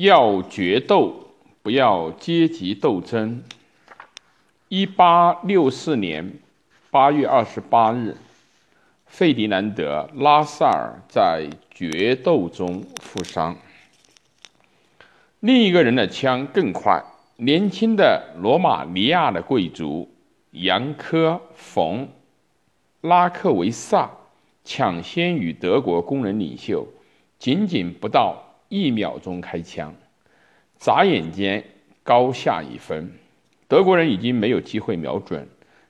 要决斗，不要阶级斗争。一八六四年八月二十八日，费迪南德·拉萨尔在决斗中负伤。另一个人的枪更快。年轻的罗马尼亚的贵族杨科·冯·拉克维萨抢先与德国工人领袖仅仅不到一秒钟开枪，眨眼间高下一分。德国人已经没有机会瞄准，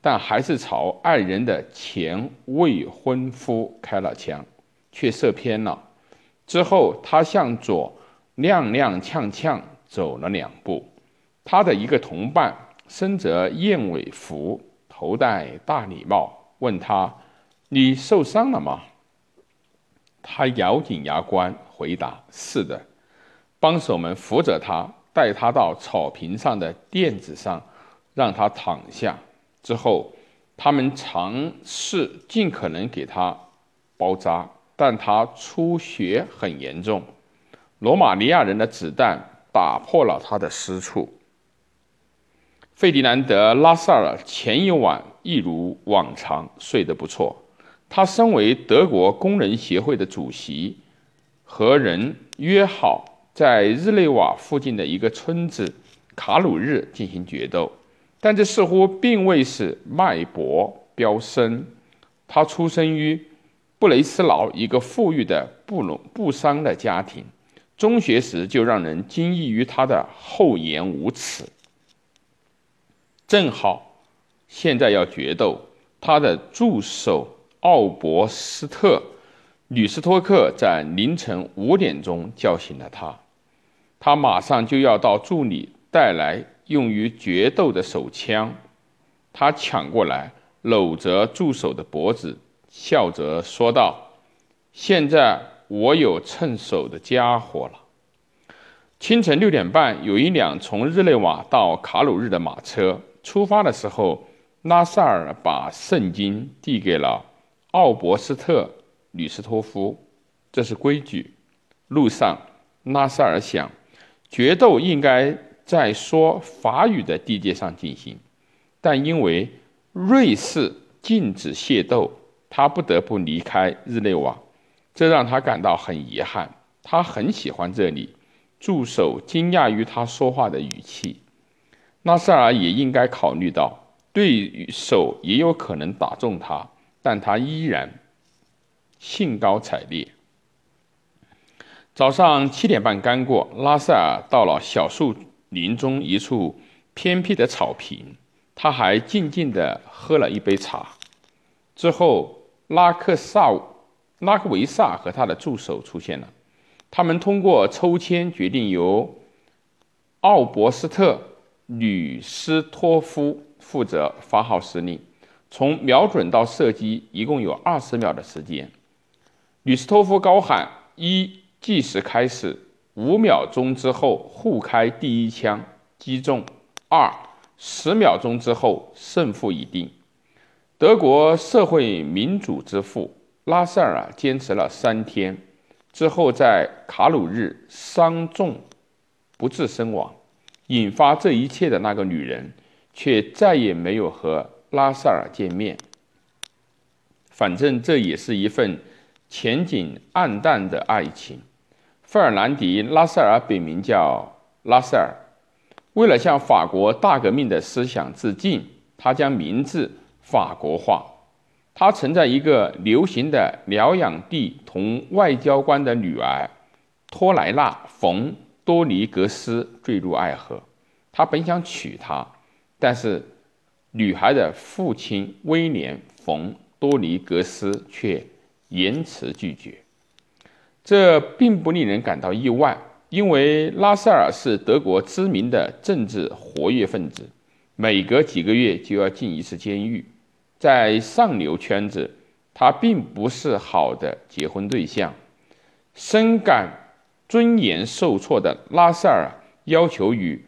但还是朝爱人的前未婚夫开了枪，却射偏了。之后，他向左踉踉跄跄走了两步。他的一个同伴身着燕尾服，头戴大礼帽，问他：“你受伤了吗？”他咬紧牙关回答：“是的。”帮手们扶着他，带他到草坪上的垫子上，让他躺下。之后，他们尝试尽可能给他包扎，但他出血很严重。罗马尼亚人的子弹打破了他的私处。费迪南德·拉塞尔前一晚一如往常睡得不错。他身为德国工人协会的主席，和人约好在日内瓦附近的一个村子卡鲁日进行决斗，但这似乎并未使脉搏飙升。他出生于布雷斯劳一个富裕的布隆布商的家庭，中学时就让人惊异于他的厚颜无耻。正好，现在要决斗，他的助手奥伯斯特吕斯托克在凌晨五点钟叫醒了他。他马上就要到助理带来用于决斗的手枪。他抢过来，搂着助手的脖子，笑着说道：“现在我有趁手的家伙了。”清晨六点半，有一辆从日内瓦到卡鲁日的马车。出发的时候，拉塞尔把圣经递给了奥伯斯特吕斯托夫，这是规矩。路上，拉塞尔想，决斗应该在说法语的地界上进行，但因为瑞士禁止械斗，他不得不离开日内瓦，这让他感到很遗憾。他很喜欢这里。助手惊讶于他说话的语气。拉塞尔也应该考虑到，对手也有可能打中他，但他依然兴高采烈。早上七点半刚过，拉塞尔到了小树林中一处偏僻的草坪，他还静静地喝了一杯茶。之后，拉克萨、拉克维萨和他的助手出现了，他们通过抽签决定由奥伯斯特。吕斯托夫负责发号施令，从瞄准到射击一共有二十秒的时间。吕斯托夫高喊：“一，计时开始。五秒钟之后互开第一枪，击中。二，十秒钟之后胜负已定。”德国社会民主之父拉塞尔坚持了三天之后，在卡鲁日伤重不治身亡。引发这一切的那个女人，却再也没有和拉塞尔见面。反正这也是一份前景暗淡的爱情。费尔南迪·拉塞尔本名叫拉塞尔，为了向法国大革命的思想致敬，他将名字法国化。他曾在一个流行的疗养地同外交官的女儿托莱纳·冯。多尼格斯坠入爱河，他本想娶她，但是女孩的父亲威廉·冯·多尼格斯却严词拒绝。这并不令人感到意外，因为拉塞尔是德国知名的政治活跃分子，每隔几个月就要进一次监狱。在上流圈子，他并不是好的结婚对象，深感。尊严受挫的拉塞尔要求与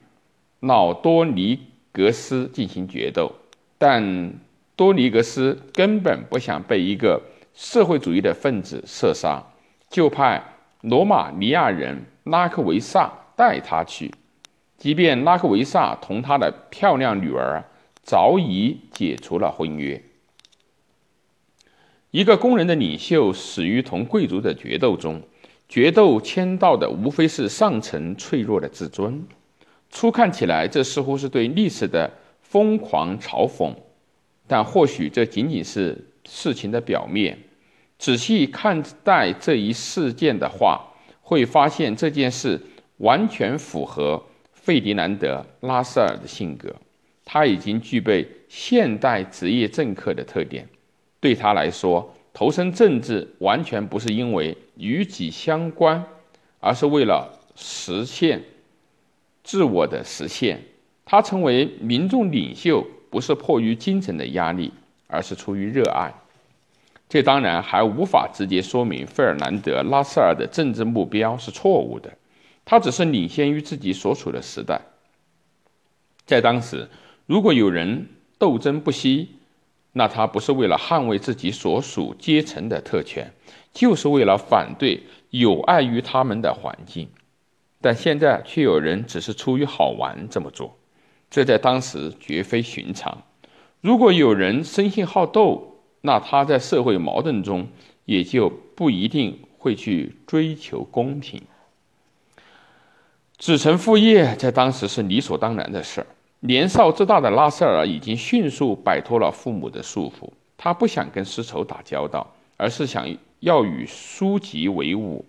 老多尼格斯进行决斗，但多尼格斯根本不想被一个社会主义的分子射杀，就派罗马尼亚人拉克维萨带他去。即便拉克维萨同他的漂亮女儿早已解除了婚约。一个工人的领袖死于同贵族的决斗中，决斗签到的无非是上层脆弱的自尊。初看起来，这似乎是对历史的疯狂嘲讽，但或许这仅仅是事情的表面。仔细看待这一事件的话，会发现这件事完全符合费迪南德·拉塞尔的性格。他已经具备现代职业政客的特点。对他来说，投身政治完全不是因为与己相关，而是为了实现。自我的实现，他成为民众领袖不是迫于精神的压力，而是出于热爱。这当然还无法直接说明费尔南德·拉塞尔的政治目标是错误的，他只是领先于自己所处的时代。在当时，如果有人斗争不息，那他不是为了捍卫自己所属阶层的特权，就是为了反对有碍于他们的环境。但现在却有人只是出于好玩这么做，这在当时绝非寻常。如果有人生性好斗，那他在社会矛盾中也就不一定会去追求公平。子承父业在当时是理所当然的事儿。年少自大的拉塞尔已经迅速摆脱了父母的束缚，他不想跟丝绸打交道，而是想要与书籍为伍。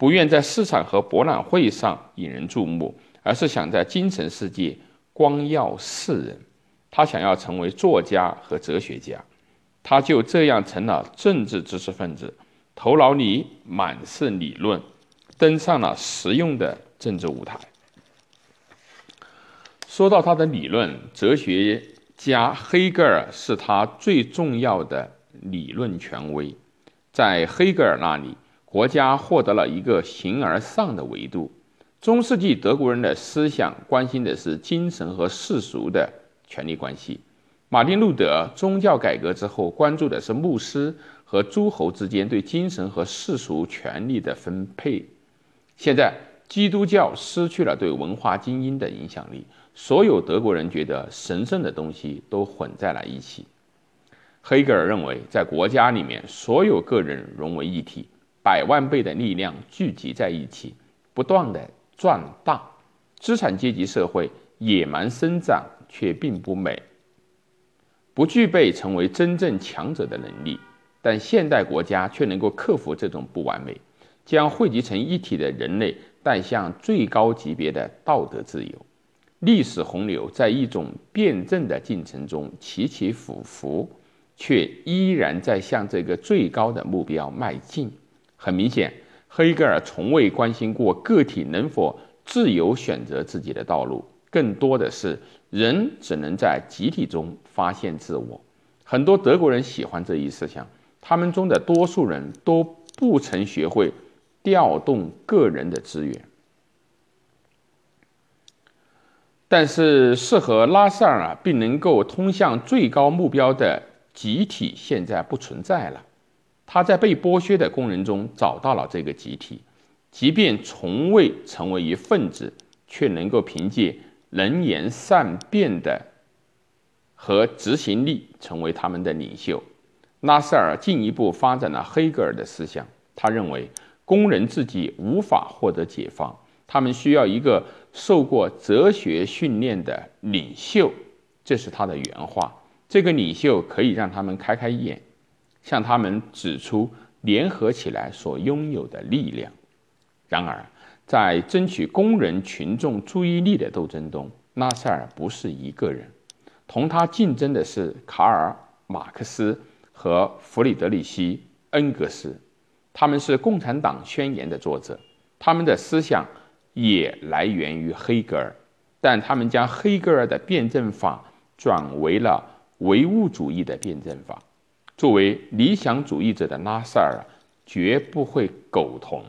不愿在市场和博览会上引人注目，而是想在精神世界光耀世人。他想要成为作家和哲学家，他就这样成了政治知识分子，头脑里满是理论，登上了实用的政治舞台。说到他的理论，哲学家黑格尔是他最重要的理论权威，在黑格尔那里。国家获得了一个形而上的维度。中世纪德国人的思想关心的是精神和世俗的权力关系。马丁·路德宗教改革之后，关注的是牧师和诸侯之间对精神和世俗权力的分配。现在，基督教失去了对文化精英的影响力，所有德国人觉得神圣的东西都混在了一起。黑格尔认为，在国家里面，所有个人融为一体。百万倍的力量聚集在一起，不断的壮大。资产阶级社会野蛮生长却并不美，不具备成为真正强者的能力。但现代国家却能够克服这种不完美，将汇集成一体的人类带向最高级别的道德自由。历史洪流在一种辩证的进程中起起伏伏，却依然在向这个最高的目标迈进。很明显，黑格尔从未关心过个体能否自由选择自己的道路，更多的是人只能在集体中发现自我。很多德国人喜欢这一思想，他们中的多数人都不曾学会调动个人的资源。但是，适合拉塞尔，并能够通向最高目标的集体，现在不存在了。他在被剥削的工人中找到了这个集体，即便从未成为一份子，却能够凭借能言善辩的和执行力成为他们的领袖。拉塞尔进一步发展了黑格尔的思想，他认为工人自己无法获得解放，他们需要一个受过哲学训练的领袖，这是他的原话。这个领袖可以让他们开开眼。向他们指出联合起来所拥有的力量。然而，在争取工人群众注意力的斗争中，拉塞尔不是一个人，同他竞争的是卡尔·马克思和弗里德里希·恩格斯。他们是《共产党宣言》的作者，他们的思想也来源于黑格尔，但他们将黑格尔的辩证法转为了唯物主义的辩证法。作为理想主义者的拉塞尔绝不会苟同，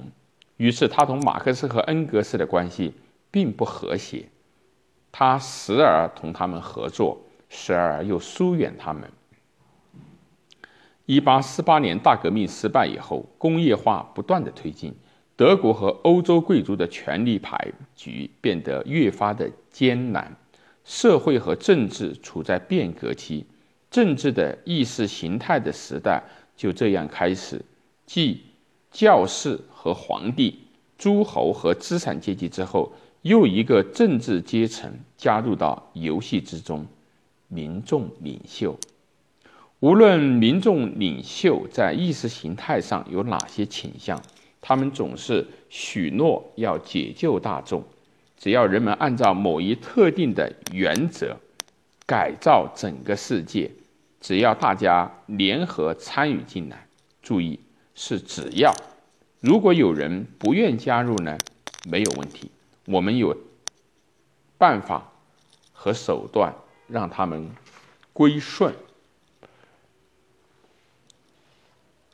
于是他同马克思和恩格斯的关系并不和谐，他时而同他们合作，时而又疏远他们。一八四八年大革命失败以后，工业化不断的推进，德国和欧洲贵族的权力牌局变得越发的艰难，社会和政治处在变革期，政治的意识形态的时代就这样开始，继教士和皇帝、诸侯和资产阶级之后，又一个政治阶层加入到游戏之中——民众领袖。无论民众领袖在意识形态上有哪些倾向。他们总是许诺要解救大众，只要人们按照某一特定的原则改造整个世界，只要大家联合参与进来。注意，是只要。如果有人不愿加入呢？没有问题，我们有办法和手段让他们归顺。